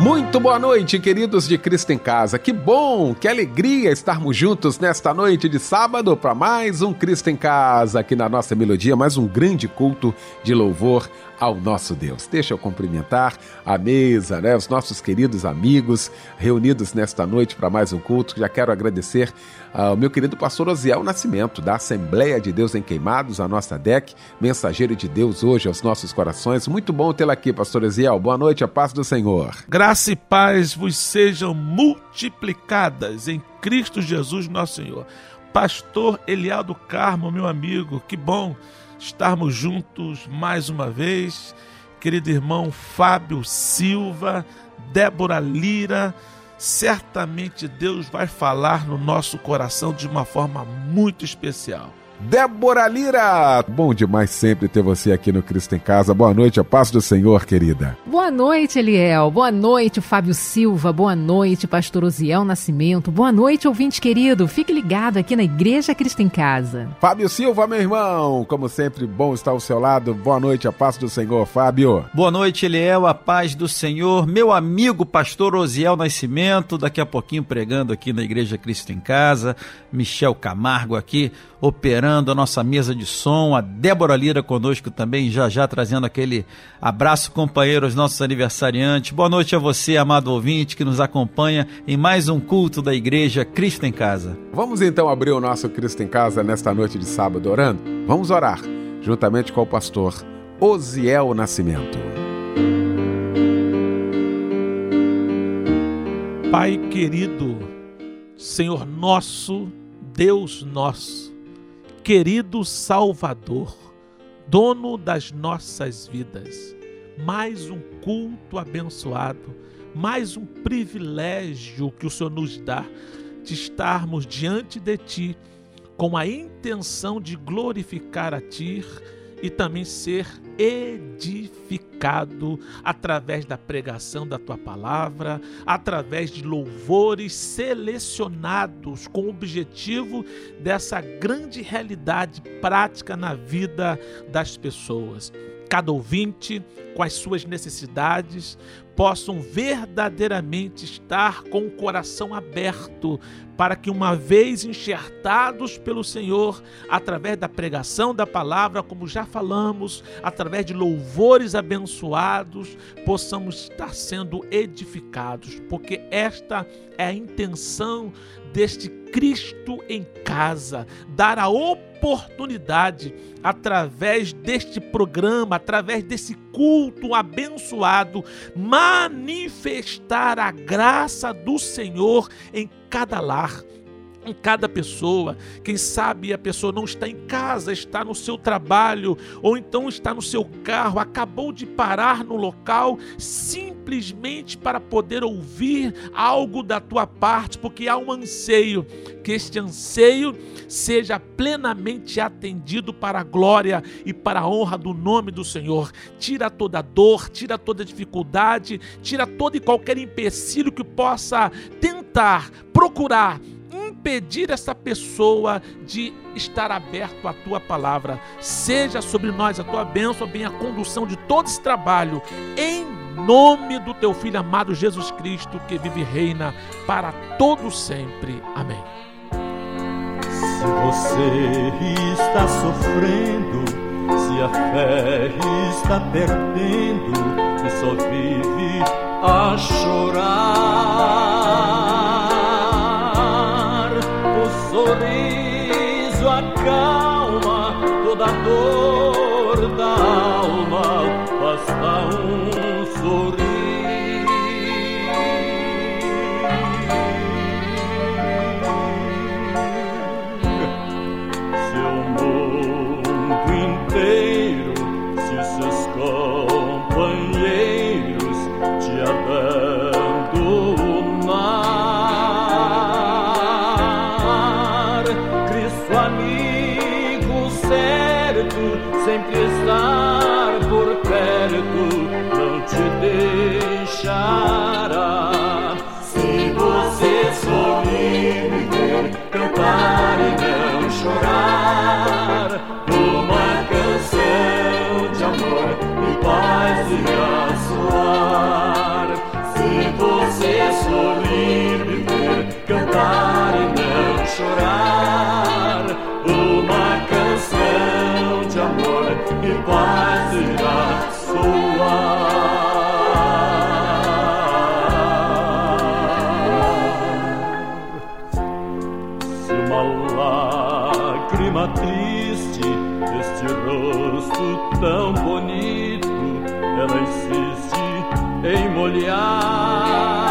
Muito boa noite, queridos de Cristo em Casa. Que bom, que alegria estarmos juntos nesta noite de sábado para mais um Cristo em Casa aqui na nossa melodia, mais um grande culto de louvor ao nosso Deus. Deixa eu cumprimentar a mesa, né, os nossos queridos amigos reunidos nesta noite para mais um culto. Já quero agradecer ao meu querido pastor Osiel Nascimento, da Assembleia de Deus em Queimados, a nossa DEC, mensageiro de Deus hoje aos nossos corações. Muito bom tê-lo aqui, pastor Osiel. Boa noite, a paz do Senhor. Graça e paz vos sejam multiplicadas em Cristo Jesus, nosso Senhor. Pastor Elial do Carmo, meu amigo, que bom estarmos juntos mais uma vez. Querido irmão Fábio Silva, Débora Lira, certamente Deus vai falar no nosso coração de uma forma muito especial. Débora Lira. Bom demais sempre ter você aqui no Cristo em Casa. Boa noite, a paz do Senhor, querida. Boa noite, Eliel. Boa noite, Fábio Silva. Boa noite, pastor Osiel Nascimento. Boa noite, ouvinte querido. Fique ligado aqui na Igreja Cristo em Casa. Fábio Silva, meu irmão. Como sempre, bom estar ao seu lado. Boa noite, a paz do Senhor, Fábio. Boa noite, Eliel, a paz do Senhor. Meu amigo, pastor Osiel Nascimento, daqui a pouquinho pregando aqui na Igreja Cristo em Casa. Michel Camargo aqui operando a nossa mesa de som, a Débora Lira conosco também, já já trazendo aquele abraço companheiro aos nossos aniversariantes. Boa noite a você, amado ouvinte, que nos acompanha em mais um culto da Igreja Cristo em Casa. Vamos então abrir o nosso Cristo em Casa nesta noite de sábado orando? Vamos orar, juntamente com o pastor Osiel Nascimento. Pai querido, Senhor nosso, Deus nosso, querido Salvador, dono das nossas vidas. Mais um culto abençoado, mais um privilégio que o Senhor nos dá de estarmos diante de Ti com a intenção de glorificar a Ti e também ser edificado através da pregação da tua palavra, através de louvores selecionados com o objetivo dessa grande realidade prática na vida das pessoas. Cada ouvinte, com as suas necessidades, possam verdadeiramente estar com o coração aberto para que, uma vez enxertados pelo Senhor, através da pregação da palavra, como já falamos, através de louvores abençoados, possamos estar sendo edificados, porque esta é a intenção deste Cristo em casa, dar a oportunidade através deste programa, através desse culto abençoado, manifestar a graça do Senhor em cada lar em cada pessoa. Quem sabe a pessoa não está em casa, está no seu trabalho, ou então está no seu carro, acabou de parar no local simplesmente para poder ouvir algo da tua parte, porque há um anseio, que este anseio seja plenamente atendido para a glória e para a honra do nome do Senhor. Tira toda dor, tira toda dificuldade, tira todo e qualquer empecilho que possa tentar procurar impedir essa pessoa de estar aberto à tua palavra. Seja sobre nós a tua bênção, bem a condução de todo esse trabalho, em nome do teu filho amado Jesus Cristo, que vive e reina para todo sempre. Amém. Se você está sofrendo, se a fé está perdendo e só vive a chorar sorriso acalma toda dor da alma, lágrima triste deste rosto tão bonito, ela insiste em molhar.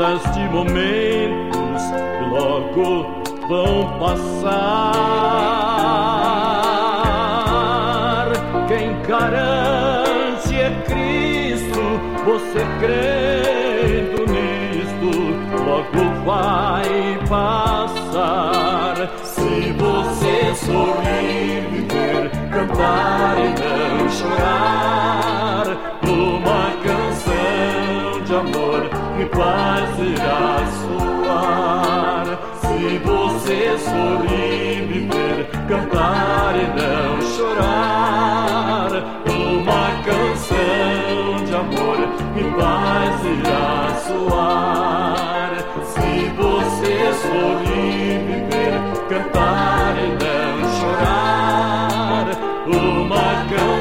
Coisas de momentos que logo vão passar. Quem garante é Cristo, você crendo nisto, logo vai passar. Se você sorrir, cantar e não chorar, paz irá soar. Se você sorrir, viver, cantar e não chorar, uma canção de amor e paz irá soar. Se você sorrir, viver, cantar e não chorar, uma canção.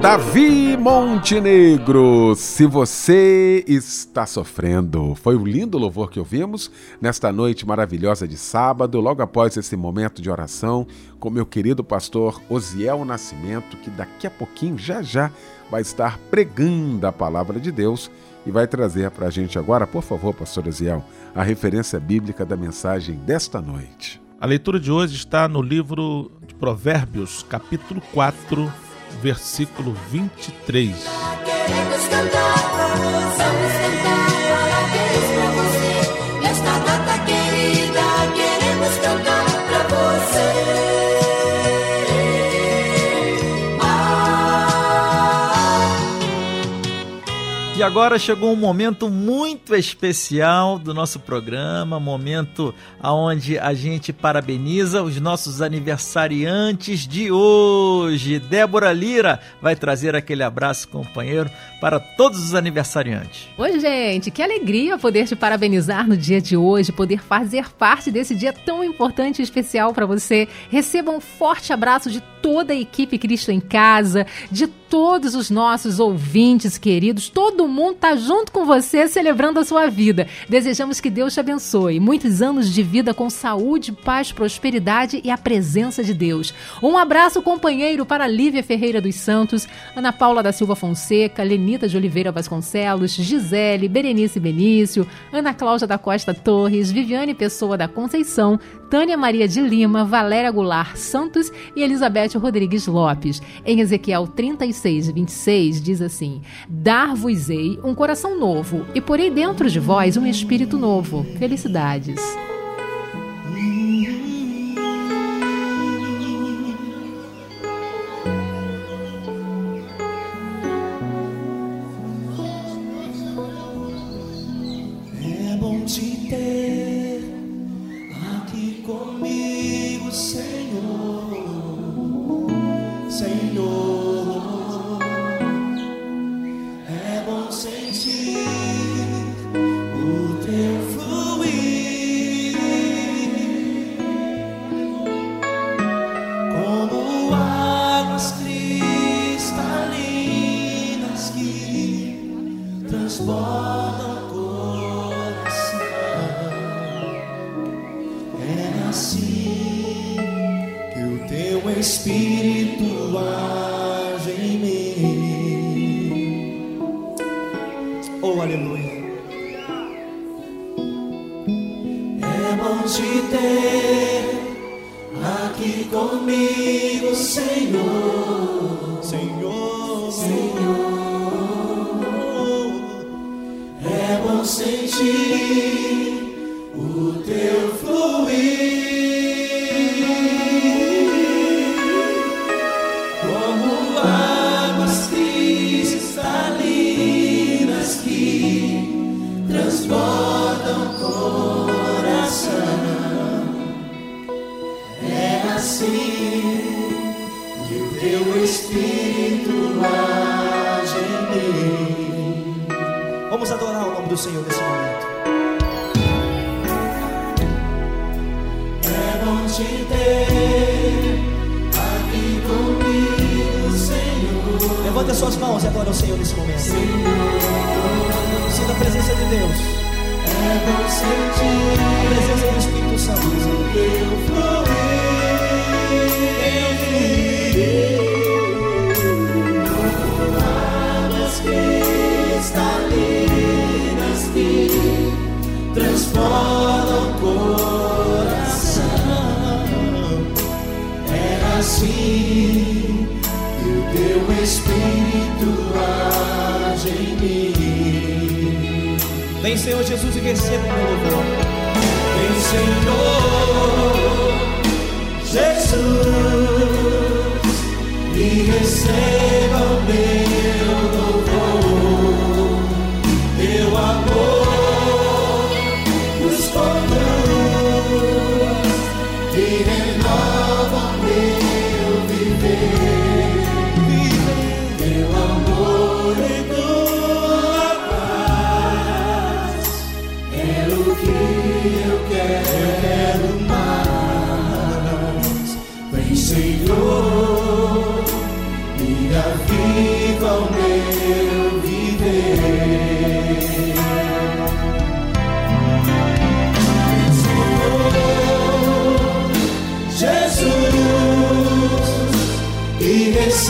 Davi Montenegro, se você está sofrendo, foi o lindo louvor que ouvimos nesta noite maravilhosa de sábado, logo após esse momento de oração com meu querido pastor Osiel Nascimento, que daqui a pouquinho, já já, vai estar pregando a palavra de Deus e vai trazer para a gente agora, por favor, pastor Osiel, a referência bíblica da mensagem desta noite. A leitura de hoje está no livro de Provérbios, capítulo 4, versículo 23. Queremos cantar, vamos cantar, agora chegou um momento muito especial do nosso programa, momento onde a gente parabeniza os nossos aniversariantes de hoje. Débora Lira vai trazer aquele abraço, companheiro, para todos os aniversariantes. Oi, gente, que alegria poder te parabenizar no dia de hoje, poder fazer parte desse dia tão importante e especial para você. Receba um forte abraço de toda a equipe Cristo em Casa, de todos os nossos ouvintes queridos, todo mundo tá junto com você celebrando a sua vida. Desejamos que Deus te abençoe. Muitos anos de vida com saúde, paz, prosperidade e a presença de Deus. Um abraço companheiro para Lívia Ferreira dos Santos, Ana Paula da Silva Fonseca, Lenita de Oliveira Vasconcelos, Gisele, Berenice Benício, Ana Cláudia da Costa Torres, Viviane Pessoa da Conceição, Tânia Maria de Lima, Valéria Goulart Santos e Elizabeth Rodrigues Lopes. Em Ezequiel 36, 26 diz assim: Dar-vos-ei um coração novo e porei dentro de vós um espírito novo. Felicidades. Vem, Senhor Jesus, e receba o meu louvor. Vem, Senhor Jesus, e receba o meu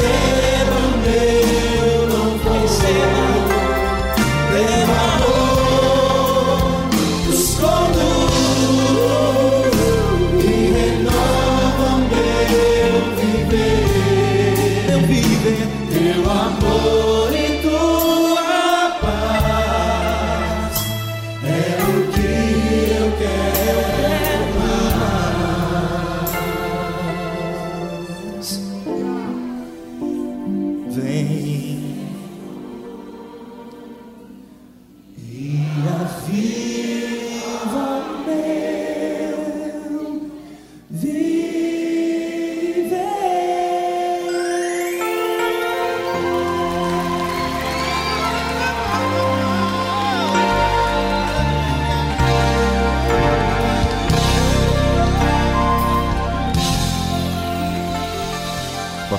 e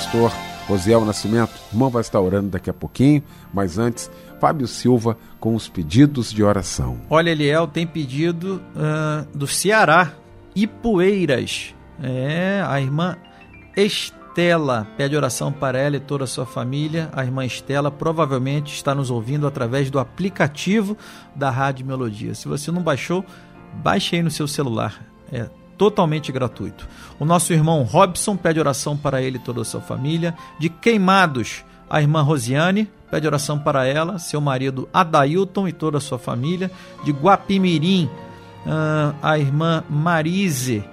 Pastor Rosiel Nascimento, o irmão vai estar orando daqui a pouquinho, mas antes, Fábio Silva com os pedidos de oração. Olha, Eliel tem pedido ah, do Ceará, Ipueiras. É, a irmã Estela pede oração para ela e toda a sua família. A irmã Estela provavelmente está nos ouvindo através do aplicativo da Rádio Melodia. Se você não baixou, baixe aí no seu celular. É totalmente gratuito. O nosso irmão Robson pede oração para ele e toda a sua família. De Queimados, a irmã Rosiane pede oração para ela, seu marido Adailton e toda a sua família. De Guapimirim, ah, a irmã Marise,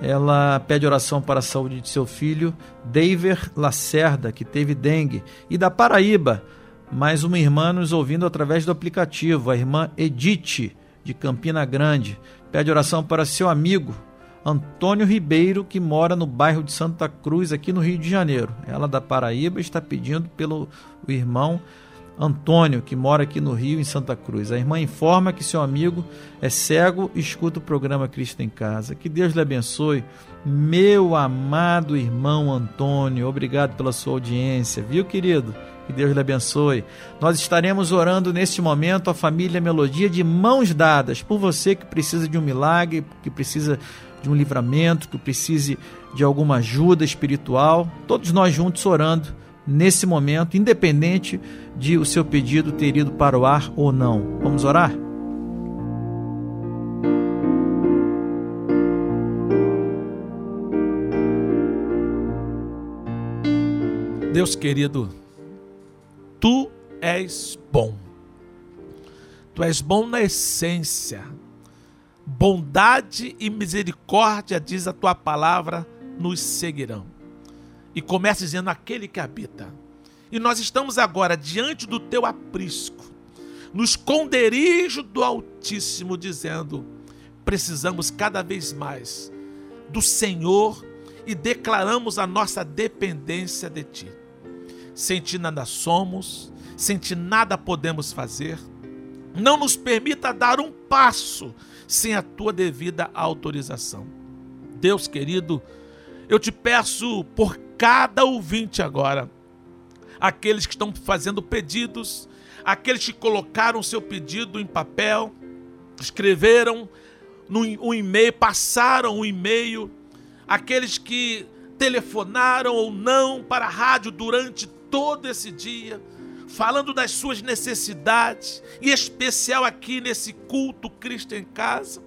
ela pede oração para a saúde de seu filho, Daver Lacerda, que teve dengue. E da Paraíba, mais uma irmã nos ouvindo através do aplicativo, a irmã Edith, de Campina Grande. Pede oração para seu amigo, Antônio Ribeiro, que mora no bairro de Santa Cruz, aqui no Rio de Janeiro. Ela da Paraíba está pedindo pelo o irmão Antônio, que mora aqui no Rio, em Santa Cruz. A irmã informa que seu amigo é cego e escuta o programa Cristo em Casa. Que Deus lhe abençoe. Meu amado irmão Antônio, obrigado pela sua audiência, viu, querido? Que Deus lhe abençoe. Nós estaremos orando neste momento a família Melodia de mãos dadas por você que precisa de um milagre, que precisa de um livramento, que precise de alguma ajuda espiritual. Todos nós juntos orando nesse momento, independente de o seu pedido ter ido para o ar ou não. Vamos orar? Deus querido, tu és bom. Tu és bom na essência. Bondade e misericórdia, diz a tua palavra, nos seguirão. E começa dizendo aquele que habita. E nós estamos agora diante do teu aprisco, no esconderijo do Altíssimo, dizendo: precisamos cada vez mais do Senhor e declaramos a nossa dependência de Ti. Sem Ti nada somos, sem Ti nada podemos fazer. Não nos permita dar um passo sem a Tua devida autorização. Deus querido, eu te peço por cada ouvinte agora, aqueles que estão fazendo pedidos, aqueles que colocaram seu pedido em papel, escreveram um e-mail, passaram o e-mail, aqueles que telefonaram ou não para a rádio durante todo esse dia, falando das suas necessidades, em especial aqui nesse culto Cristo em casa.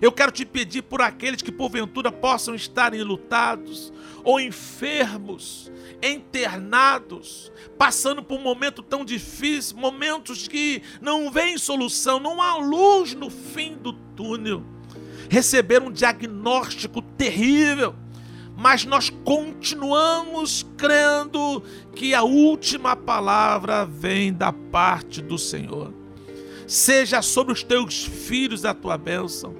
Eu quero te pedir por aqueles que porventura possam estar enlutados ou enfermos, internados, passando por um momento tão difícil, momentos que não vem solução, não há luz no fim do túnel. Receberam um diagnóstico terrível, mas nós continuamos crendo que a última palavra vem da parte do Senhor. Seja sobre os teus filhos a tua bênção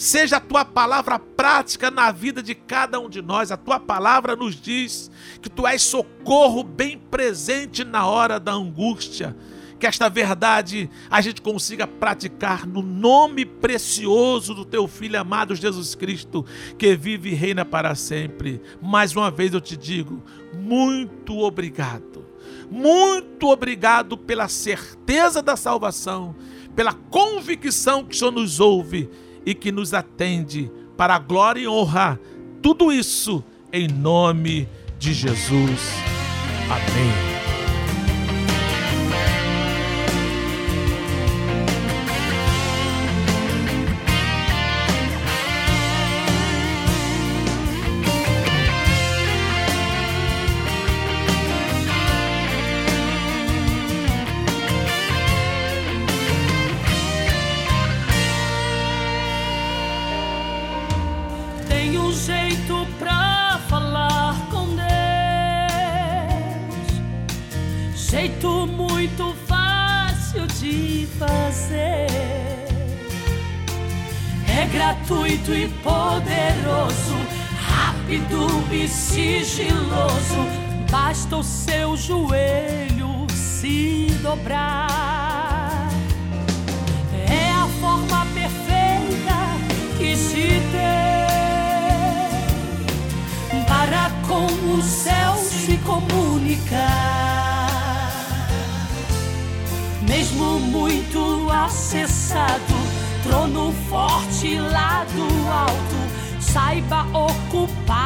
Seja a tua palavra prática na vida de cada um de nós. A tua palavra nos diz que tu és socorro bem presente na hora da angústia. Que esta verdade a gente consiga praticar no nome precioso do teu filho amado Jesus Cristo, que vive e reina para sempre. Mais uma vez eu te digo, muito obrigado. Muito obrigado pela certeza da salvação, pela convicção que o Senhor nos ouve e que nos atende para a glória e honra. Tudo isso em nome de Jesus. Amém. Basta o seu joelho se dobrar. É a forma perfeita que se tem para com o céu se comunicar. Mesmo muito acessado, trono forte lá do alto, saiba ocupado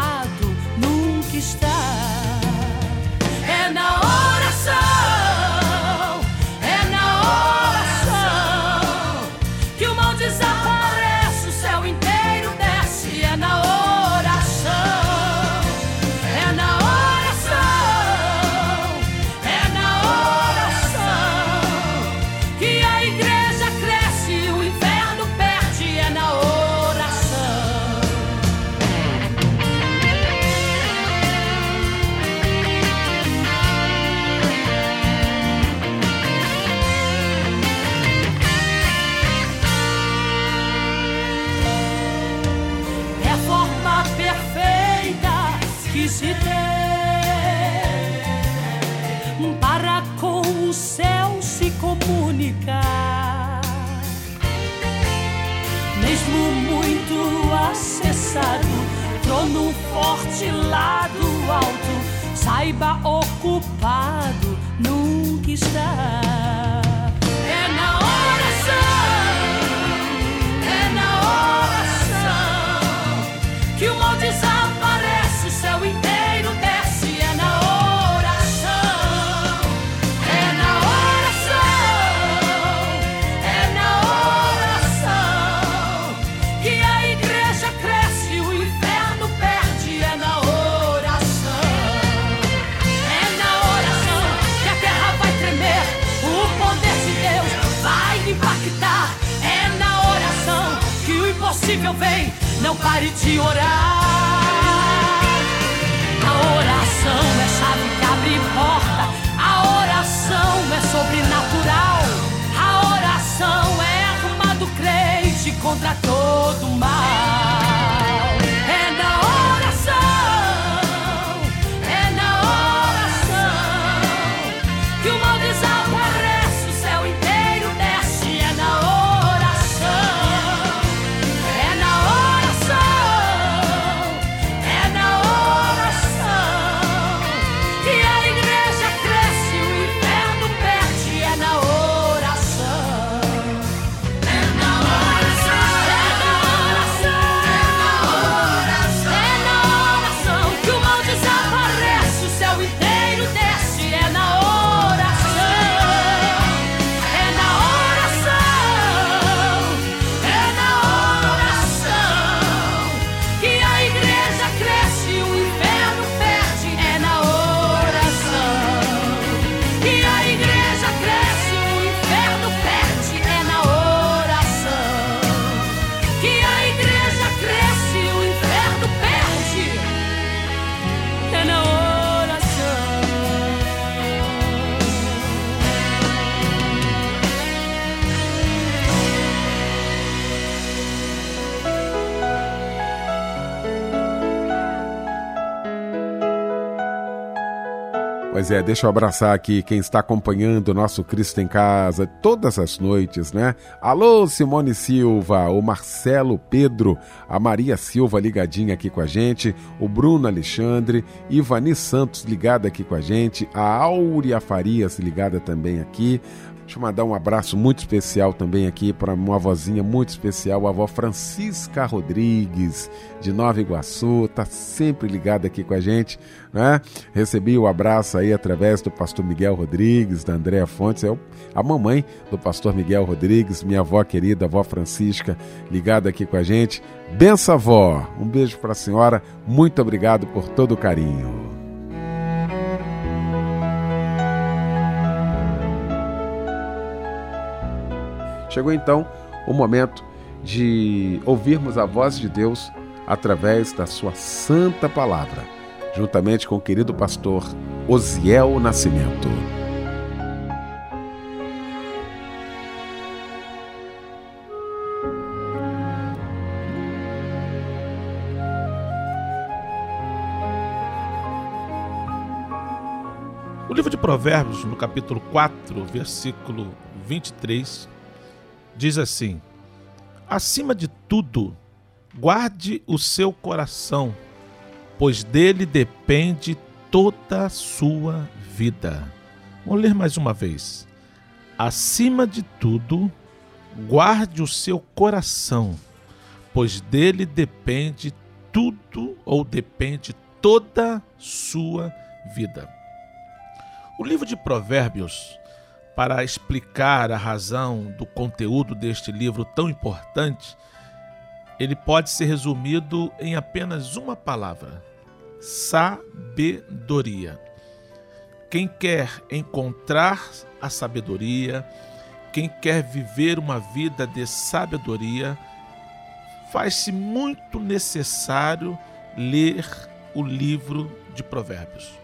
acessado, trono forte lá do alto, saiba ocupado nunca está. Impossível vem. Não pare de orar. A oração é chave que abre porta. A oração é sobrenatural. A oração é arma do crente contra todo mal. É, deixa eu abraçar aqui quem está acompanhando o nosso Cristo em Casa todas as noites, né? Alô, Simone Silva, o Marcelo Pedro, a Maria Silva ligadinha aqui com a gente, o Bruno Alexandre, Ivani Santos ligada aqui com a gente, a Áurea Farias ligada também aqui, Deixa eu mandar um abraço muito especial também aqui para uma vozinha muito especial, a avó Francisca Rodrigues, de Nova Iguaçu, tá sempre ligada aqui com a gente, né? Recebi o abraço aí através do pastor Miguel Rodrigues, da Andréa Fontes, é a mamãe do pastor Miguel Rodrigues, minha avó querida, a avó Francisca, ligada aqui com a gente. Benção, avó! Um beijo para a senhora, muito obrigado por todo o carinho. Chegou então o momento de ouvirmos a voz de Deus através da sua santa palavra, juntamente com o querido pastor Osiel Nascimento. O livro de Provérbios, no capítulo 4, versículo 23, diz assim: Acima de tudo, guarde o seu coração, pois dele depende toda a sua vida. Vou ler mais uma vez. Acima de tudo, guarde o seu coração, pois dele depende tudo ou depende toda a sua vida. O livro de Provérbios, para explicar a razão do conteúdo deste livro tão importante, ele pode ser resumido em apenas uma palavra: sabedoria. Quem quer encontrar a sabedoria, quem quer viver uma vida de sabedoria, faz-se muito necessário ler o livro de Provérbios.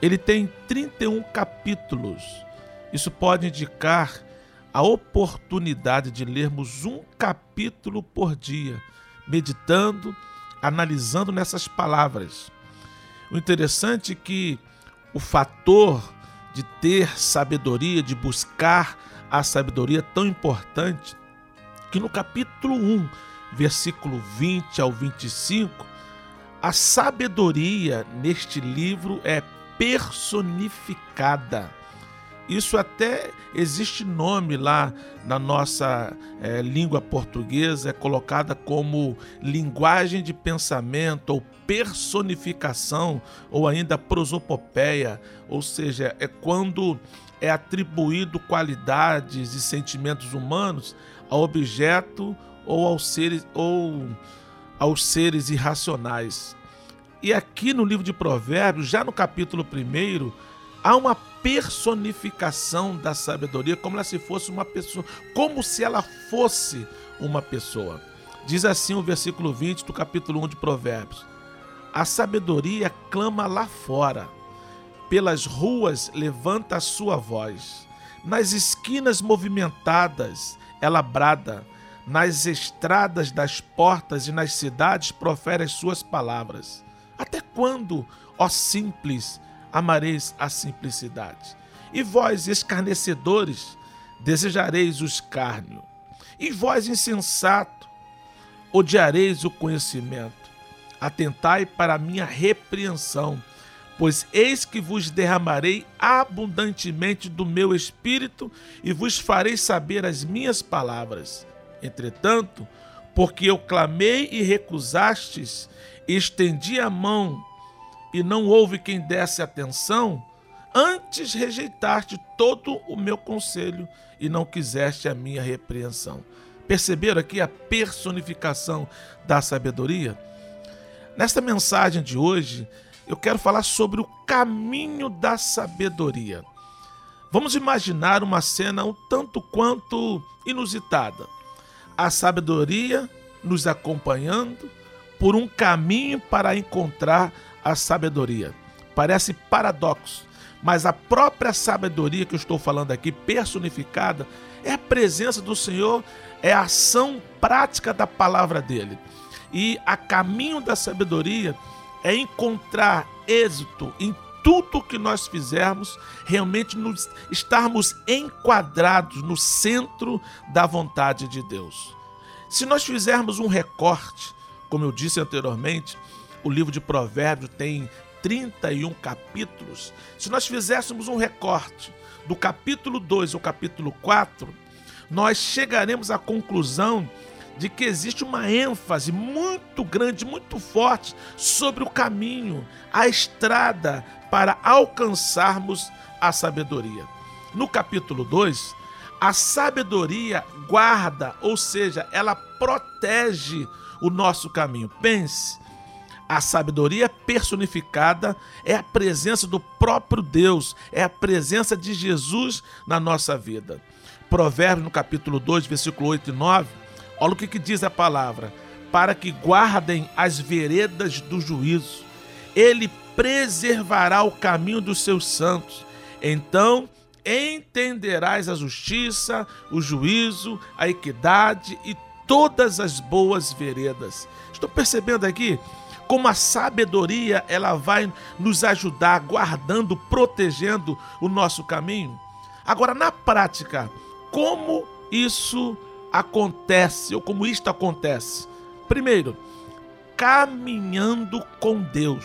Ele tem 31 capítulos. Isso pode indicar a oportunidade de lermos um capítulo por dia, meditando, analisando nessas palavras. O interessante é que o fator de ter sabedoria, de buscar a sabedoria é tão importante, que no capítulo 1, versículo 20 ao 25, a sabedoria neste livro é personificada. Isso até existe nome lá na nossa eh, língua portuguesa, é colocada como linguagem de pensamento ou personificação ou ainda prosopopeia, ou seja, é quando é atribuído qualidades e sentimentos humanos ao objeto ou aos seres ou aos seres irracionais. E aqui no livro de Provérbios, já no capítulo 1, há uma personificação da sabedoria, como ela se fosse uma pessoa, como se ela fosse uma pessoa. Diz assim o versículo 20 do capítulo 1 de Provérbios: A sabedoria clama lá fora, pelas ruas levanta a sua voz, nas esquinas movimentadas ela brada, nas estradas das portas e nas cidades profere as suas palavras. Até quando, ó simples, amareis a simplicidade? E vós, escarnecedores, desejareis o escárnio. E vós, insensato, odiareis o conhecimento. Atentai para a minha repreensão, pois eis que vos derramarei abundantemente do meu espírito e vos farei saber as minhas palavras. Entretanto, porque eu clamei e recusastes, estendi a mão e não houve quem desse atenção, antes rejeitaste todo o meu conselho e não quiseste a minha repreensão. Perceberam aqui a personificação da sabedoria? Nesta mensagem de hoje, eu quero falar sobre o caminho da sabedoria. Vamos imaginar uma cena um tanto quanto inusitada. A sabedoria nos acompanhando por um caminho para encontrar a sabedoria. Parece paradoxo, mas a própria sabedoria que eu estou falando aqui, personificada, é a presença do Senhor, é a ação prática da palavra dele. E a caminho da sabedoria é encontrar êxito em tudo que nós fizermos, realmente nos estarmos enquadrados no centro da vontade de Deus. Se nós fizermos um recorte, como eu disse anteriormente, o livro de Provérbios tem 31 capítulos. Se nós fizéssemos um recorte do capítulo 2 ao capítulo 4, nós chegaremos à conclusão de que existe uma ênfase muito grande, muito forte sobre o caminho, a estrada para alcançarmos a sabedoria. No capítulo 2, a sabedoria guarda, ou seja, ela protege o nosso caminho. Pense, a sabedoria personificada é a presença do próprio Deus, é a presença de Jesus na nossa vida. Provérbios, no capítulo 2, versículo 8 e 9, olha o que, que diz a palavra: para que guardem as veredas do juízo, ele preservará o caminho dos seus santos. Então entenderás a justiça, o juízo, a equidade e todas as boas veredas. Estou percebendo aqui como a sabedoria ela vai nos ajudar guardando, protegendo o nosso caminho. Agora, na prática, como isso acontece ou como isto acontece? Primeiro, caminhando com Deus.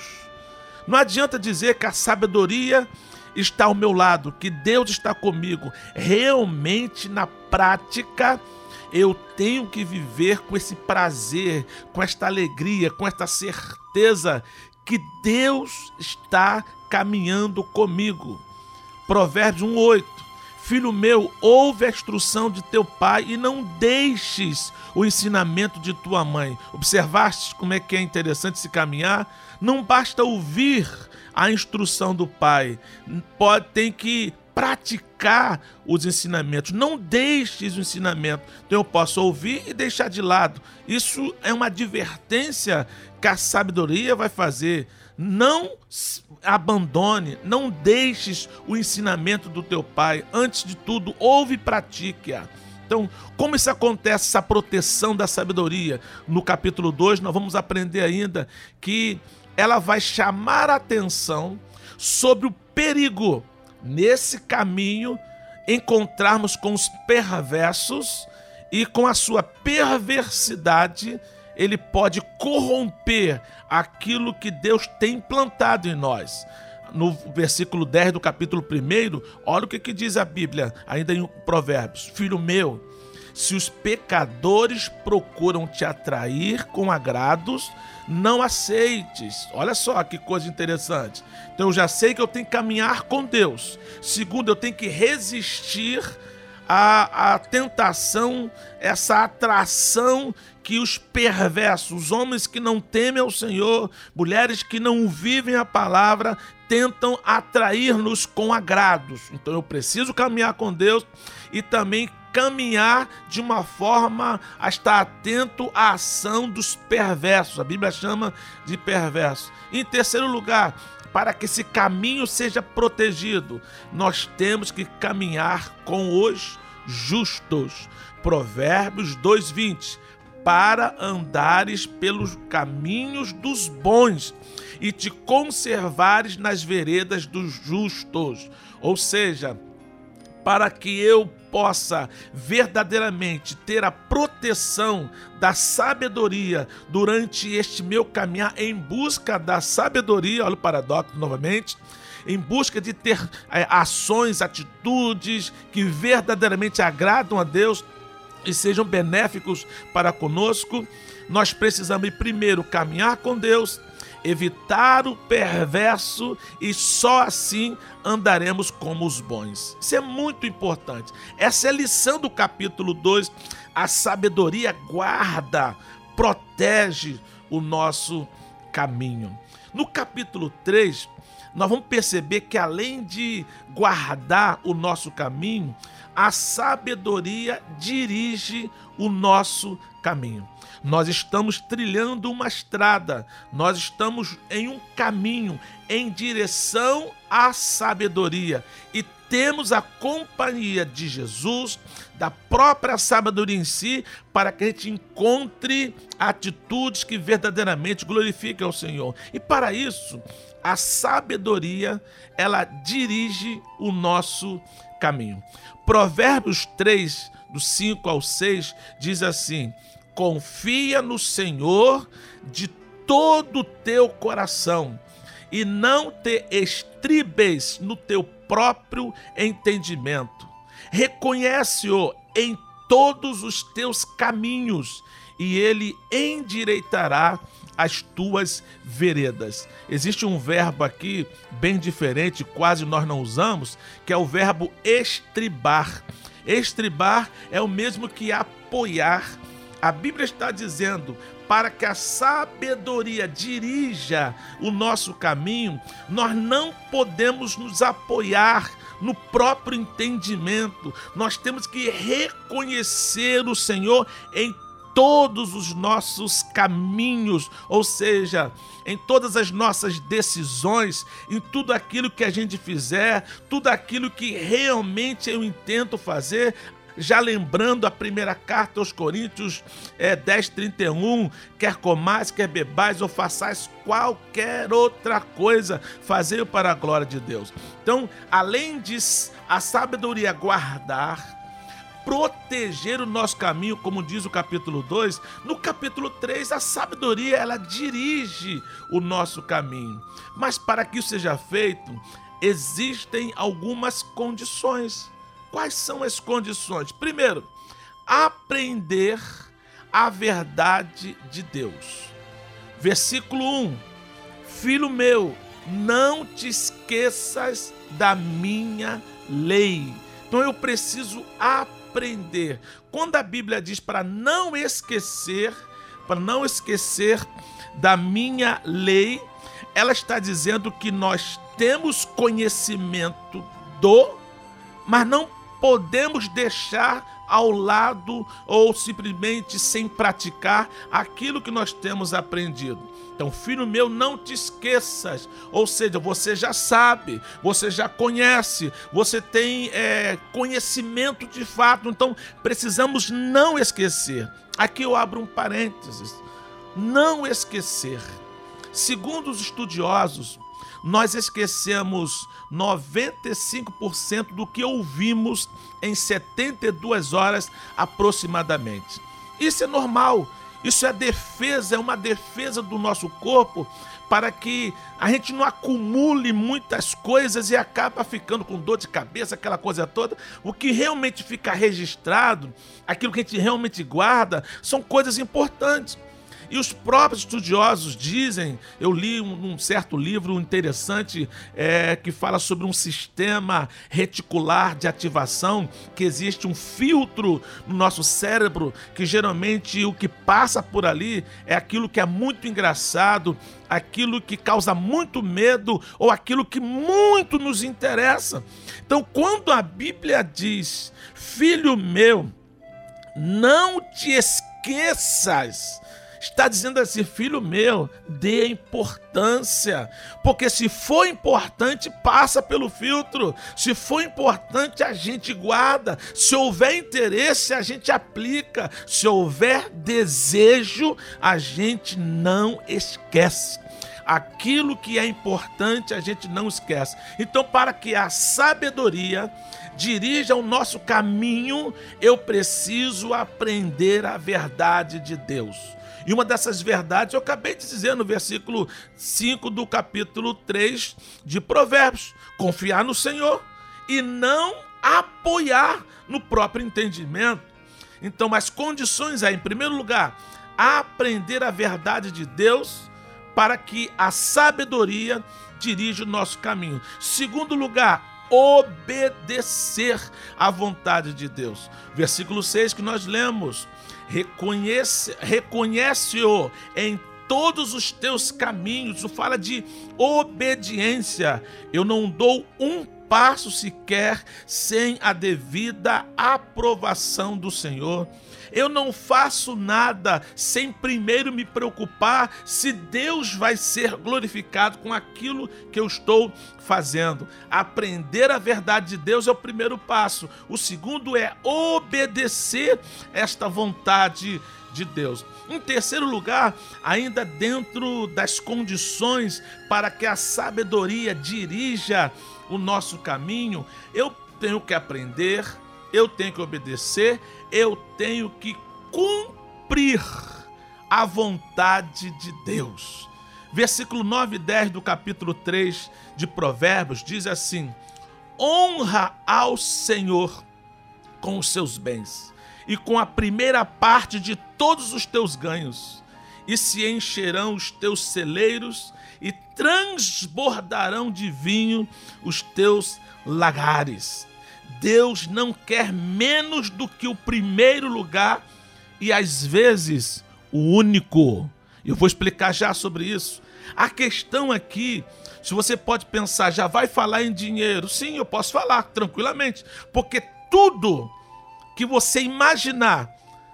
Não adianta dizer que a sabedoria está ao meu lado, que Deus está comigo. Realmente, na prática, eu tenho que viver com esse prazer, com esta alegria, com esta certeza que Deus está caminhando comigo. Provérbios 1:8. Filho meu, ouve a instrução de teu pai e não deixes o ensinamento de tua mãe. Observaste como é que é interessante se caminhar? Não basta ouvir a instrução do pai, pode tem que praticar os ensinamentos. Não deixes o ensinamento. Então eu posso ouvir e deixar de lado. Isso é uma advertência que a sabedoria vai fazer. Não abandone, não deixes o ensinamento do teu pai. Antes de tudo, ouve e pratique-a. Então, como isso acontece, essa proteção da sabedoria? No capítulo 2, nós vamos aprender ainda que ela vai chamar a atenção sobre o perigo nesse caminho encontrarmos com os perversos e com a sua perversidade ele pode corromper aquilo que Deus tem plantado em nós. No versículo 10 do capítulo 1, olha o que, que diz a Bíblia, ainda em Provérbios: Filho meu, se os pecadores procuram te atrair com agrados, não aceites. Olha só que coisa interessante. Então eu já sei que eu tenho que caminhar com Deus. Segundo, eu tenho que resistir à, à tentação, essa atração que os perversos, os homens que não temem ao Senhor, mulheres que não vivem a palavra, tentam atrair-nos com agrados. Então eu preciso caminhar com Deus e também caminhar de uma forma a estar atento à ação dos perversos. A Bíblia chama de perverso. Em terceiro lugar, para que esse caminho seja protegido, nós temos que caminhar com os justos. Provérbios 2:20 para andares pelos caminhos dos bons e te conservares nas veredas dos justos. Ou seja, para que eu possa verdadeiramente ter a proteção da sabedoria durante este meu caminhar em busca da sabedoria, olha o paradoxo novamente, em busca de ter é, ações, atitudes que verdadeiramente agradam a Deus e sejam benéficos para conosco, nós precisamos primeiro caminhar com Deus, evitar o perverso e só assim andaremos como os bons. Isso é muito importante. Essa é a lição do capítulo 2. A sabedoria guarda, protege o nosso caminho. No capítulo 3, nós vamos perceber que além de guardar o nosso caminho, a sabedoria dirige o nosso caminho. Nós estamos trilhando uma estrada, nós estamos em um caminho em direção à sabedoria e temos a companhia de Jesus, da própria sabedoria em si, para que a gente encontre atitudes que verdadeiramente glorifiquem ao Senhor. E para isso, a sabedoria, ela dirige o nosso caminho. Provérbios 3, do 5 ao 6, diz assim: Confia no Senhor de todo o teu coração e não te estribes no teu próprio entendimento. Reconhece-o em todos os teus caminhos e ele endireitará as tuas veredas. Existe um verbo aqui bem diferente, quase nós não usamos, que é o verbo estribar. Estribar é o mesmo que apoiar. A Bíblia está dizendo para que a sabedoria dirija o nosso caminho, nós não podemos nos apoiar no próprio entendimento. Nós temos que reconhecer o Senhor em todos os nossos caminhos, ou seja, em todas as nossas decisões, em tudo aquilo que a gente fizer, tudo aquilo que realmente eu intento fazer, já lembrando a primeira carta aos Coríntios é, 10, 31, quer comais, quer bebais ou façais qualquer outra coisa, fazei para a glória de Deus. Então, além de a sabedoria guardar, proteger o nosso caminho, como diz o capítulo 2, no capítulo 3 a sabedoria ela dirige o nosso caminho. Mas para que isso seja feito, existem algumas condições. Quais são as condições? Primeiro, aprender a verdade de Deus. Versículo 1: Filho meu, não te esqueças da minha lei. Então eu preciso aprender. Quando a Bíblia diz para não esquecer, para não esquecer da minha lei, ela está dizendo que nós temos conhecimento do, mas não podemos deixar ao lado ou simplesmente sem praticar aquilo que nós temos aprendido. Então, filho meu, não te esqueças. Ou seja, você já sabe, você já conhece, você tem é, conhecimento de fato. Então, precisamos não esquecer. Aqui eu abro um parênteses. Não esquecer. Segundo os estudiosos, nós esquecemos 95% do que ouvimos em 72 horas aproximadamente. Isso é normal. Isso é defesa, é uma defesa do nosso corpo para que a gente não acumule muitas coisas e acaba ficando com dor de cabeça, aquela coisa toda. O que realmente fica registrado, aquilo que a gente realmente guarda, são coisas importantes. E os próprios estudiosos dizem, eu li um, um certo livro interessante é, que fala sobre um sistema reticular de ativação, que existe um filtro no nosso cérebro, que geralmente o que passa por ali é aquilo que é muito engraçado, aquilo que causa muito medo ou aquilo que muito nos interessa. Então, quando a Bíblia diz, filho meu, não te esqueças está dizendo assim: filho meu, dê importância, porque se for importante, passa pelo filtro, se for importante, a gente guarda, se houver interesse, a gente aplica, se houver desejo, a gente não esquece aquilo que é importante a gente não esquece. Então, para que a sabedoria dirija o nosso caminho, eu preciso aprender a verdade de Deus. E uma dessas verdades eu acabei de dizer no versículo 5 do capítulo 3 de Provérbios: confiar no Senhor e não apoiar no próprio entendimento. Então, as condições é, em primeiro lugar, aprender a verdade de Deus para que a sabedoria dirija o nosso caminho. Segundo lugar, obedecer à vontade de Deus. Versículo 6 que nós lemos: reconhece, reconhece-o em todos os teus caminhos. Isso fala de obediência. Eu não dou um passo sequer sem a devida aprovação do Senhor. Eu não faço nada sem primeiro me preocupar se Deus vai ser glorificado com aquilo que eu estou fazendo. Aprender a verdade de Deus é o primeiro passo. O segundo é obedecer esta vontade de Deus. Em terceiro lugar, ainda dentro das condições para que a sabedoria dirija o nosso caminho, eu tenho que aprender, eu tenho que obedecer, eu tenho que cumprir a vontade de Deus. Versículo 9 e 10 do capítulo 3 de Provérbios diz assim: Honra ao Senhor com os seus bens e com a primeira parte de todos os teus ganhos, e se encherão os teus celeiros e transbordarão de vinho os teus lagares. Deus não quer menos do que o primeiro lugar e às vezes o único. Eu vou explicar já sobre isso. A questão aqui, se você pode pensar, já vai falar em dinheiro? Sim, eu posso falar tranquilamente, porque tudo que você imaginar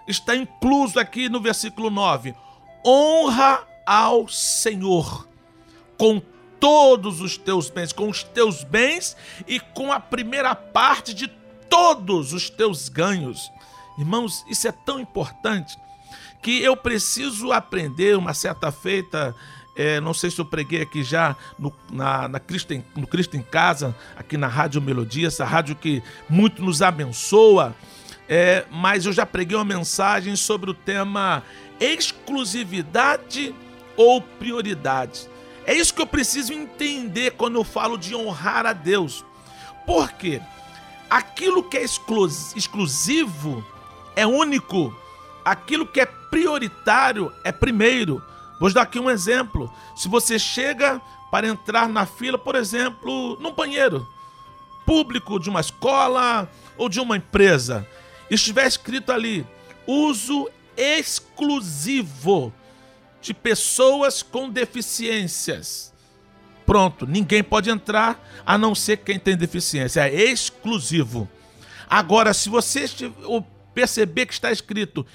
está incluso aqui no versículo 9. Honra ao Senhor com todos os teus bens, com os teus bens e com a primeira parte de todos os teus ganhos. Irmãos, isso é tão importante que eu preciso aprender. Uma certa feita, é, não sei se eu preguei aqui já no, na, na Cristo, em, no Cristo em Casa, aqui na Rádio Melodia, essa rádio que muito nos abençoa. É, mas eu já preguei uma mensagem sobre o tema exclusividade ou prioridade. É isso que eu preciso entender quando eu falo de honrar a Deus. Por quê? Aquilo que é exclusivo é único, aquilo que é prioritário é primeiro. Vou dar aqui um exemplo. Se você chega para entrar na fila, por exemplo, num banheiro público de uma escola ou de uma empresa, estiver escrito ali uso exclusivo de pessoas com deficiências. Pronto, ninguém pode entrar a não ser quem tem deficiência, é exclusivo. Agora, se você perceber que está escrito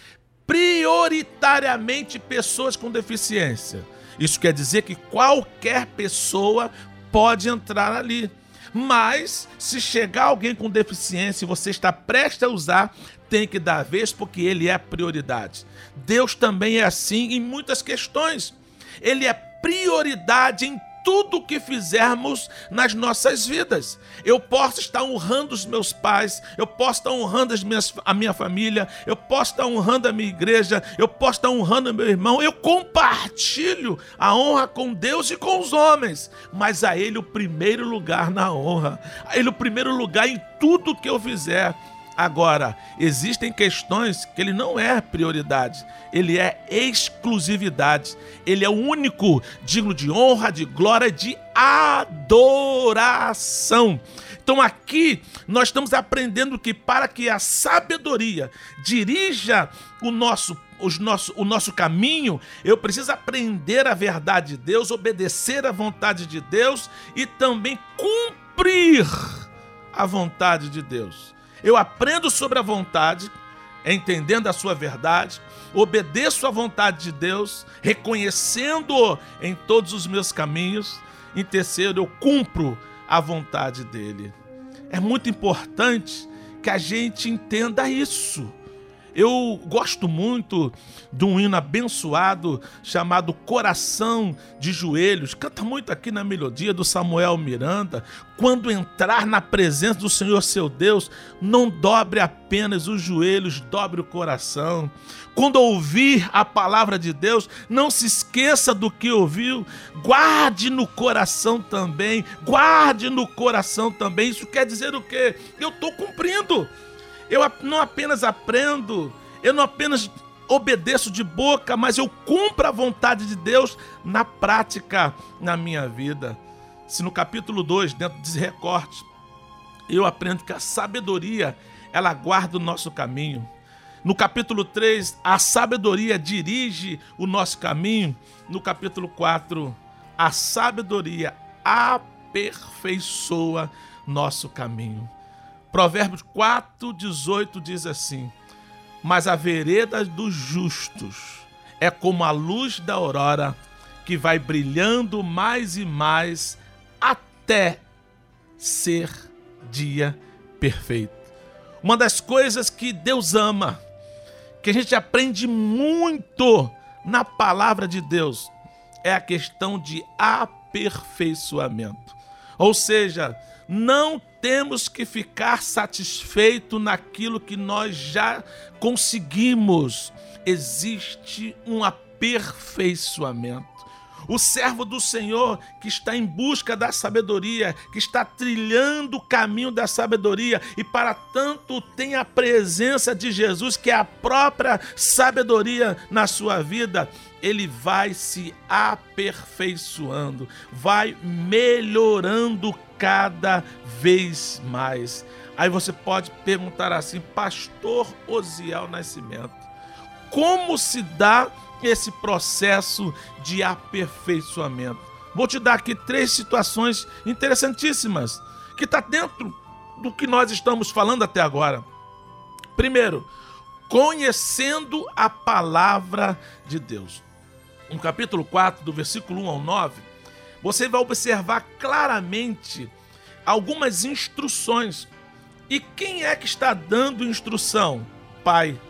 prioritariamente pessoas com deficiência, isso quer dizer que qualquer pessoa pode entrar ali. Mas se chegar alguém com deficiência e você está prestes a usar, tem que dar vez porque ele é prioridade. Deus também é assim em muitas questões. Ele é prioridade em tudo que fizermos nas nossas vidas. Eu posso estar honrando os meus pais, eu posso estar honrando as minhas, a minha família, eu posso estar honrando a minha igreja, eu posso estar honrando meu irmão. Eu compartilho a honra com Deus e com os homens, mas a Ele o primeiro lugar na honra, a Ele o primeiro lugar em tudo que eu fizer. Agora, existem questões que ele não é prioridade, ele é exclusividade. Ele é o único digno de honra, de glória, de adoração. Então aqui nós estamos aprendendo que para que a sabedoria dirija o nosso os nosso, o nosso caminho, eu preciso aprender a verdade de Deus, obedecer à vontade de Deus e também cumprir a vontade de Deus. Eu aprendo sobre a vontade, entendendo a sua verdade, obedeço à vontade de Deus, reconhecendo em todos os meus caminhos. Em terceiro, eu cumpro a vontade dele. É muito importante que a gente entenda isso. Eu gosto muito de um hino abençoado chamado Coração de Joelhos. Canta muito aqui na melodia do Samuel Miranda. Quando entrar na presença do Senhor seu Deus, não dobre apenas os joelhos, dobre o coração. Quando ouvir a palavra de Deus, não se esqueça do que ouviu, guarde no coração também, guarde no coração também. Isso quer dizer o quê? Eu estou cumprindo. Eu não apenas aprendo, eu não apenas obedeço de boca, mas eu cumpro a vontade de Deus na prática na minha vida. Se no capítulo 2, dentro desse recorte, eu aprendo que a sabedoria, ela guarda o nosso caminho. No capítulo 3, a sabedoria dirige o nosso caminho. No capítulo 4, a sabedoria aperfeiçoa nosso caminho. Provérbios 4, 18 diz assim: Mas a vereda dos justos é como a luz da aurora que vai brilhando mais e mais até ser dia perfeito. Uma das coisas que Deus ama, que a gente aprende muito na palavra de Deus, é a questão de aperfeiçoamento. Ou seja, não temos que ficar satisfeito naquilo que nós já conseguimos. Existe um aperfeiçoamento. O servo do Senhor que está em busca da sabedoria, que está trilhando o caminho da sabedoria e para tanto tem a presença de Jesus, que é a própria sabedoria na sua vida, ele vai se aperfeiçoando, vai melhorando cada vez mais. Aí você pode perguntar assim, Pastor Osiel Nascimento, como se dá esse processo de aperfeiçoamento? Vou te dar aqui três situações interessantíssimas que está dentro do que nós estamos falando até agora. Primeiro, conhecendo a palavra de Deus. No capítulo 4, do versículo 1 ao 9, você vai observar claramente algumas instruções. E quem é que está dando instrução? Pai.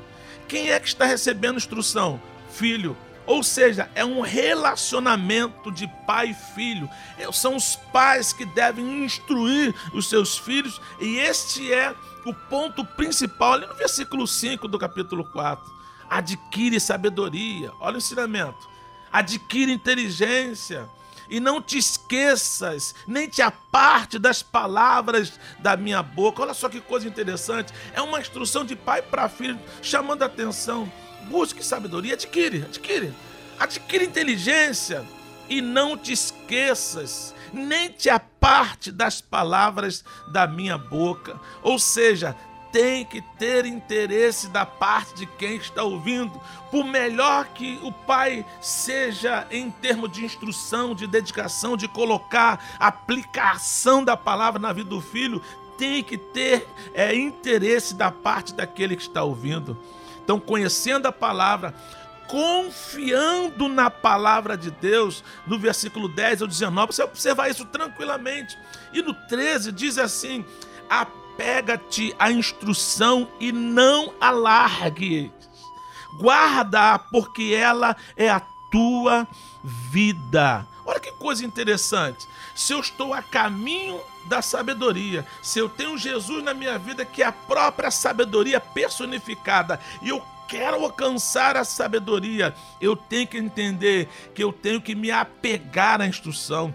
Quem é que está recebendo instrução? Filho. Ou seja, é um relacionamento de pai e filho. É, São os pais que devem instruir os seus filhos, e este é o ponto principal ali no versículo 5 do capítulo 4. Adquire sabedoria. Olha o ensinamento. Adquire inteligência e não te esqueças, nem te aparte das palavras da minha boca. Olha só que coisa interessante. É uma instrução de pai para filho, chamando a atenção. Busque sabedoria, adquire, adquire. Adquire inteligência e não te esqueças, nem te aparte das palavras da minha boca. Ou seja, tem que ter interesse da parte de quem está ouvindo. Por melhor que o pai seja em termos de instrução, de dedicação, de colocar aplicação da palavra na vida do filho, tem que ter é, interesse da parte daquele que está ouvindo. Então, conhecendo a palavra, confiando na palavra de Deus, no versículo 10 ao 19, você observar isso tranquilamente. E no 13 diz assim: apega-te à instrução e não alargue. Guarda, porque ela é a tua vida. Olha que coisa interessante. Se eu estou a caminho da sabedoria, se eu tenho Jesus na minha vida, que é a própria sabedoria personificada, e eu quero alcançar a sabedoria, eu tenho que entender que eu tenho que me apegar à instrução.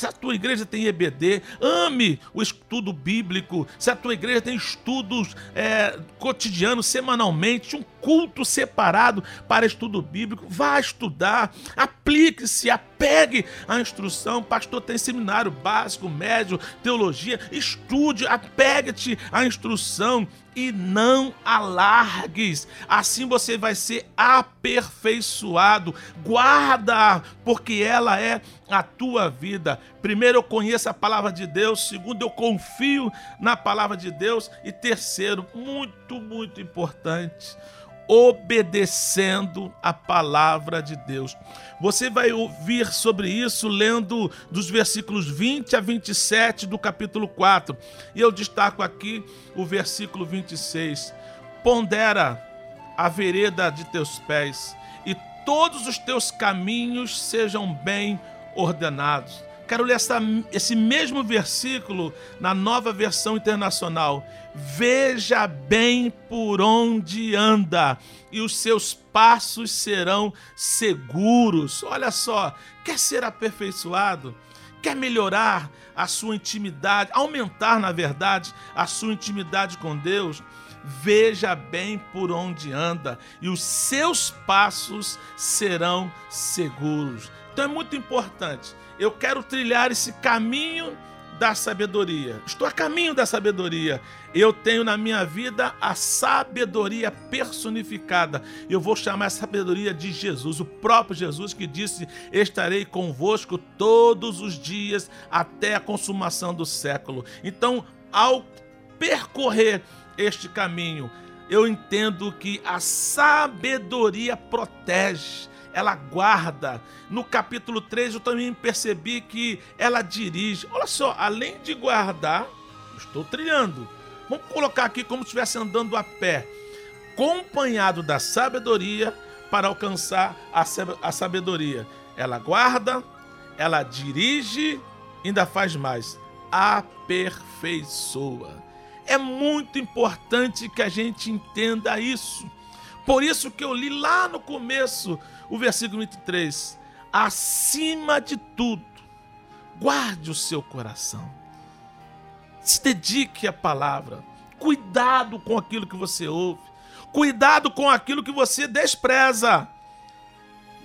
Se a tua igreja tem EBD, ame o estudo bíblico. Se a tua igreja tem estudos é, cotidianos, semanalmente, um culto separado para estudo bíblico, vá estudar, aplique-se, apegue à instrução. Pastor, tem seminário básico, médio, teologia. Estude, apegue-te à instrução e não alargues. Assim você vai ser aperfeiçoado. Guarda, porque ela é a tua vida. Primeiro, eu conheço a palavra de Deus. Segundo, eu confio na palavra de Deus. E terceiro, muito, muito importante, obedecendo a palavra de Deus. Você vai ouvir sobre isso lendo dos versículos 20 a 27 do capítulo 4. E eu destaco aqui o versículo 26. Pondera a vereda de teus pés, e todos os teus caminhos sejam bem ordenados. Quero ler essa, esse mesmo versículo na nova versão internacional. Veja bem por onde anda, e os seus passos serão seguros. Olha só, quer ser aperfeiçoado? Quer melhorar a sua intimidade, aumentar, na verdade, a sua intimidade com Deus? Veja bem por onde anda, e os seus passos serão seguros. Então é muito importante. Eu quero trilhar esse caminho da sabedoria. Estou a caminho da sabedoria. Eu tenho na minha vida a sabedoria personificada. Eu vou chamar a sabedoria de Jesus, o próprio Jesus que disse: Estarei convosco todos os dias até a consumação do século. Então, ao percorrer este caminho, eu entendo que a sabedoria protege, ela guarda. No capítulo 3 eu também percebi que ela dirige. Olha só, além de guardar, estou trilhando. Vamos colocar aqui como se estivesse andando a pé, acompanhado da sabedoria para alcançar a sab- a sabedoria. Ela guarda, ela dirige, ainda faz mais, aperfeiçoa. É muito importante que a gente entenda isso. Por isso que eu li lá no começo o versículo 23. Acima de tudo, guarde o seu coração. Se dedique à palavra. Cuidado com aquilo que você ouve. Cuidado com aquilo que você despreza.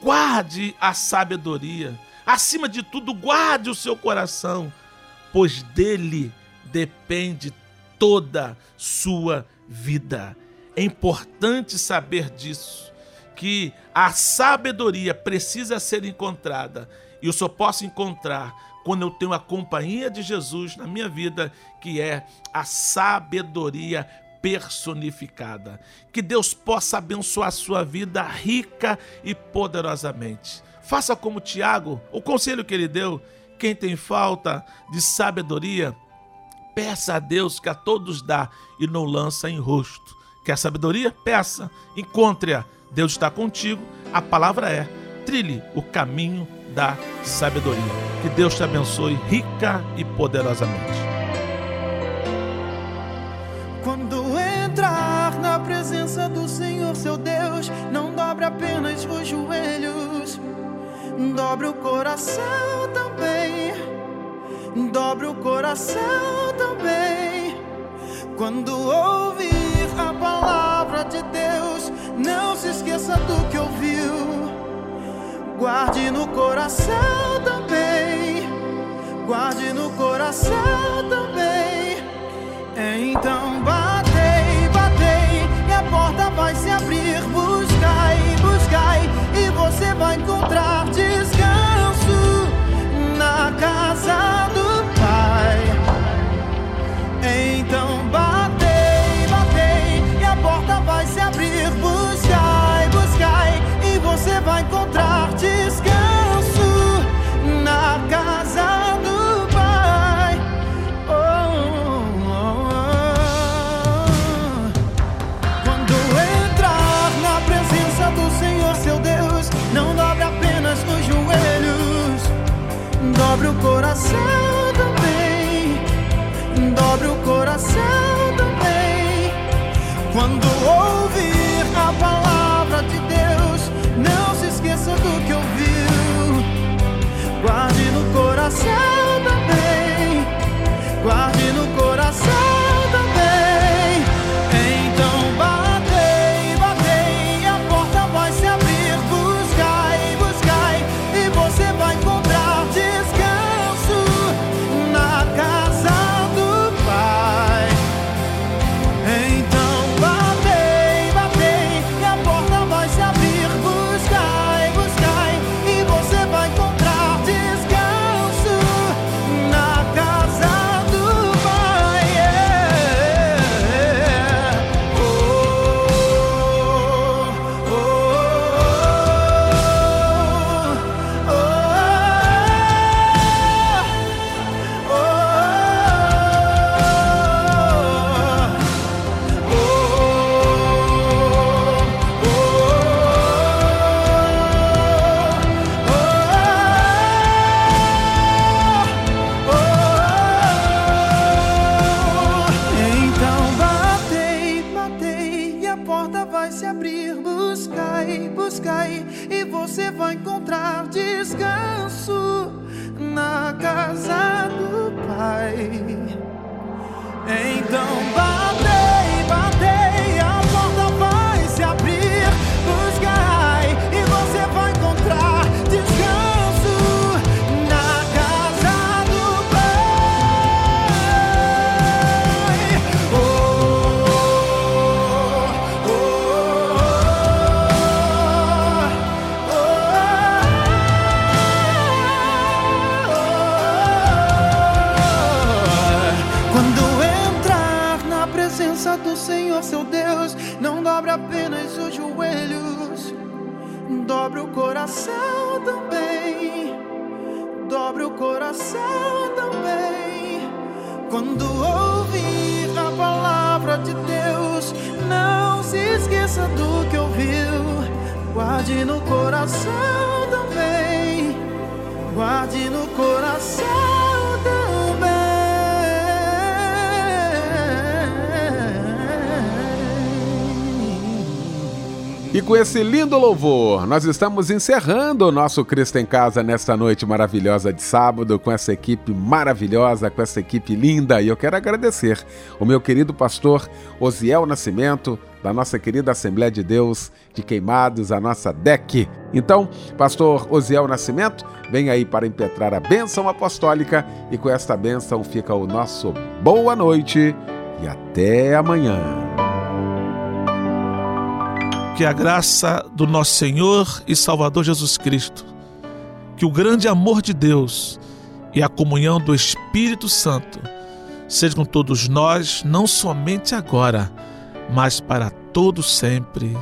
Guarde a sabedoria. Acima de tudo, guarde o seu coração, pois dele depende toda sua vida. É importante saber disso, que a sabedoria precisa ser encontrada e eu só posso encontrar quando eu tenho a companhia de Jesus na minha vida, que é a sabedoria personificada. Que Deus possa abençoar a sua vida rica e poderosamente. Faça como Tiago, o conselho que ele deu: quem tem falta de sabedoria, peça a Deus que a todos dá e não lança em rosto. Quer sabedoria? Peça, encontre-a. Deus está contigo. A palavra é: trilhe o caminho da sabedoria. Que Deus te abençoe rica e poderosamente. Quando entrar na presença do Senhor seu Deus, não dobre apenas os joelhos, dobre o coração também. Dobre o coração também. Quando ouvir esqueça do que ouviu. Guarde no coração também. Guarde no coração também. Então batei, batei, e a porta vai se abrir. Buscai, buscai, e você vai encontrar descanso no coração esse lindo louvor, nós estamos encerrando o nosso Cristo em Casa nesta noite maravilhosa de sábado, com essa equipe maravilhosa, com essa equipe linda. E eu quero agradecer o meu querido pastor Osiel Nascimento, da nossa querida Assembleia de Deus de Queimados, a nossa DEC. Então, pastor Osiel Nascimento, vem aí para impetrar a bênção apostólica e com esta bênção fica o nosso boa noite e até amanhã. Que a graça do nosso Senhor e Salvador Jesus Cristo, que o grande amor de Deus e a comunhão do Espírito Santo seja com todos nós, não somente agora, mas para todo sempre.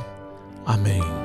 Amém.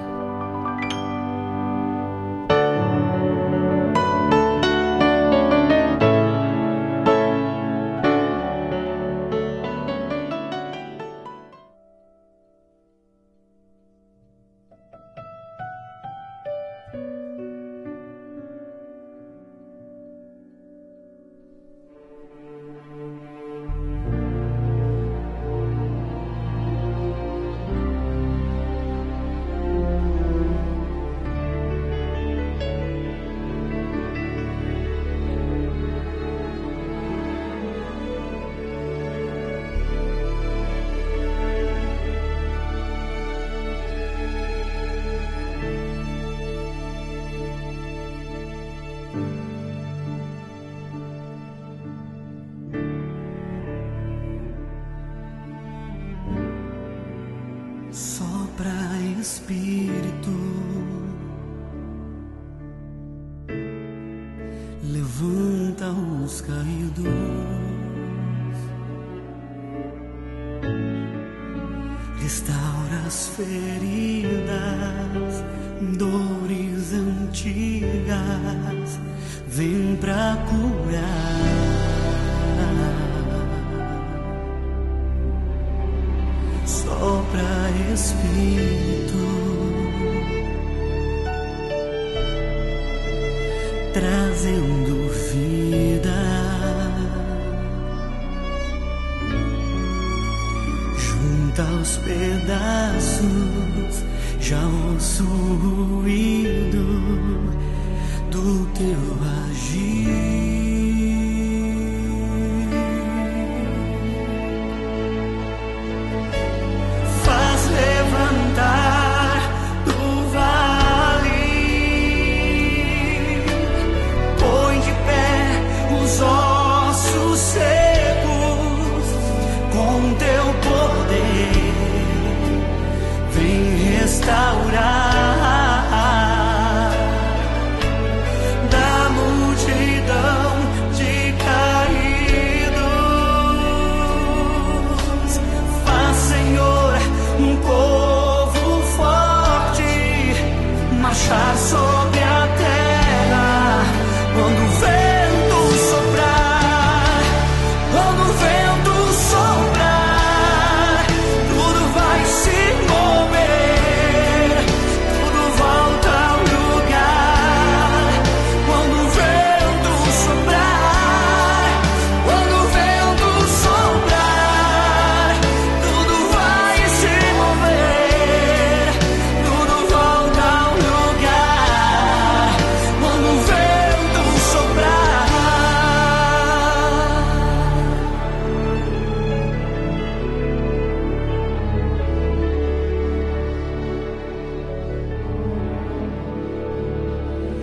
Vem pra curar. Sopra Espírito, trazendo vida, junta os pedaços, já ouço o teu agir.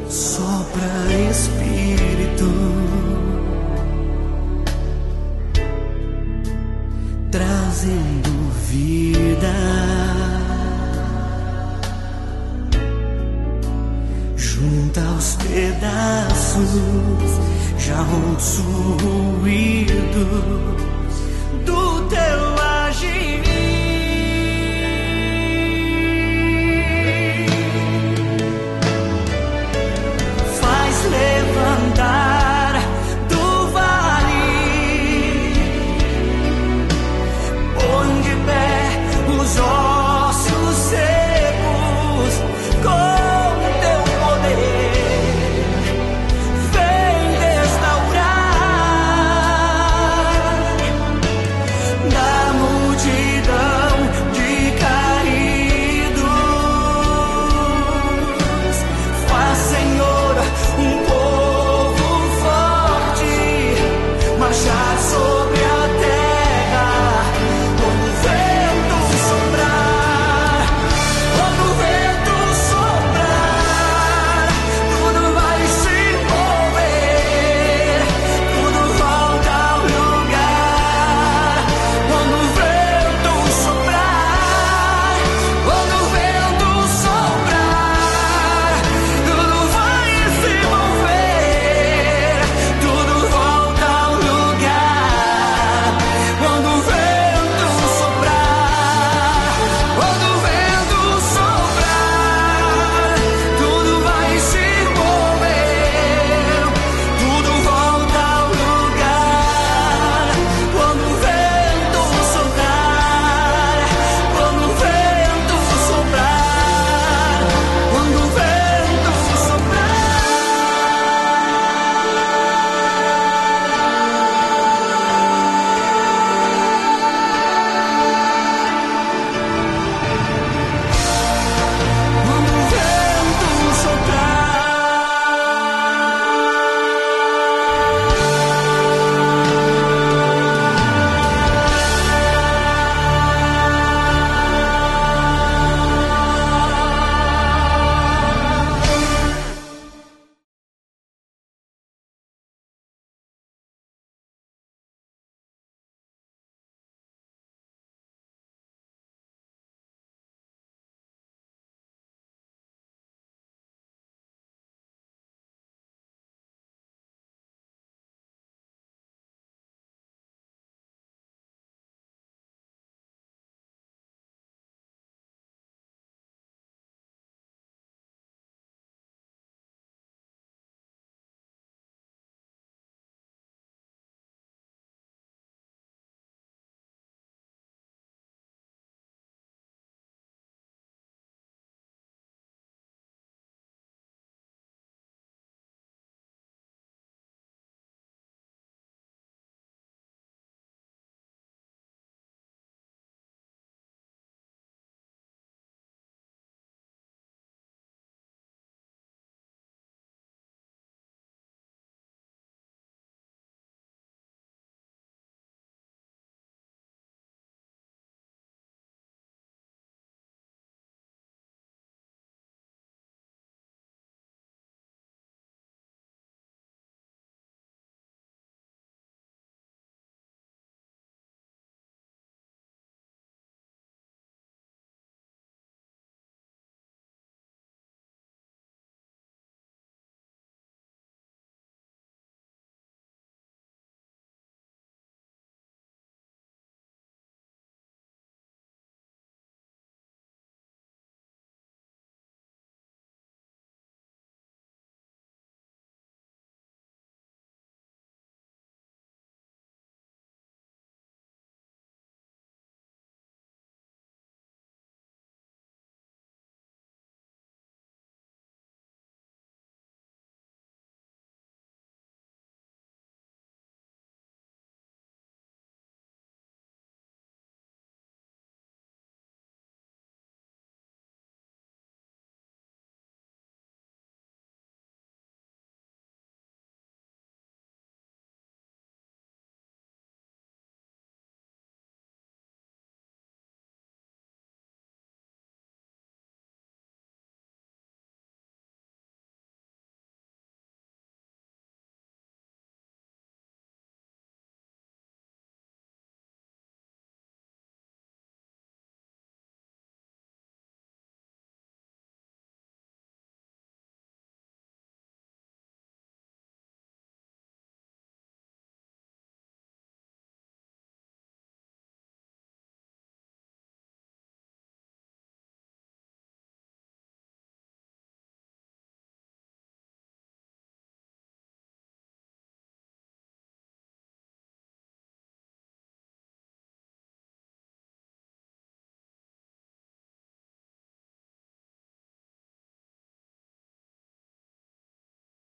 Sopra Espírito, trazendo vida, junta os pedaços, já ouço ruído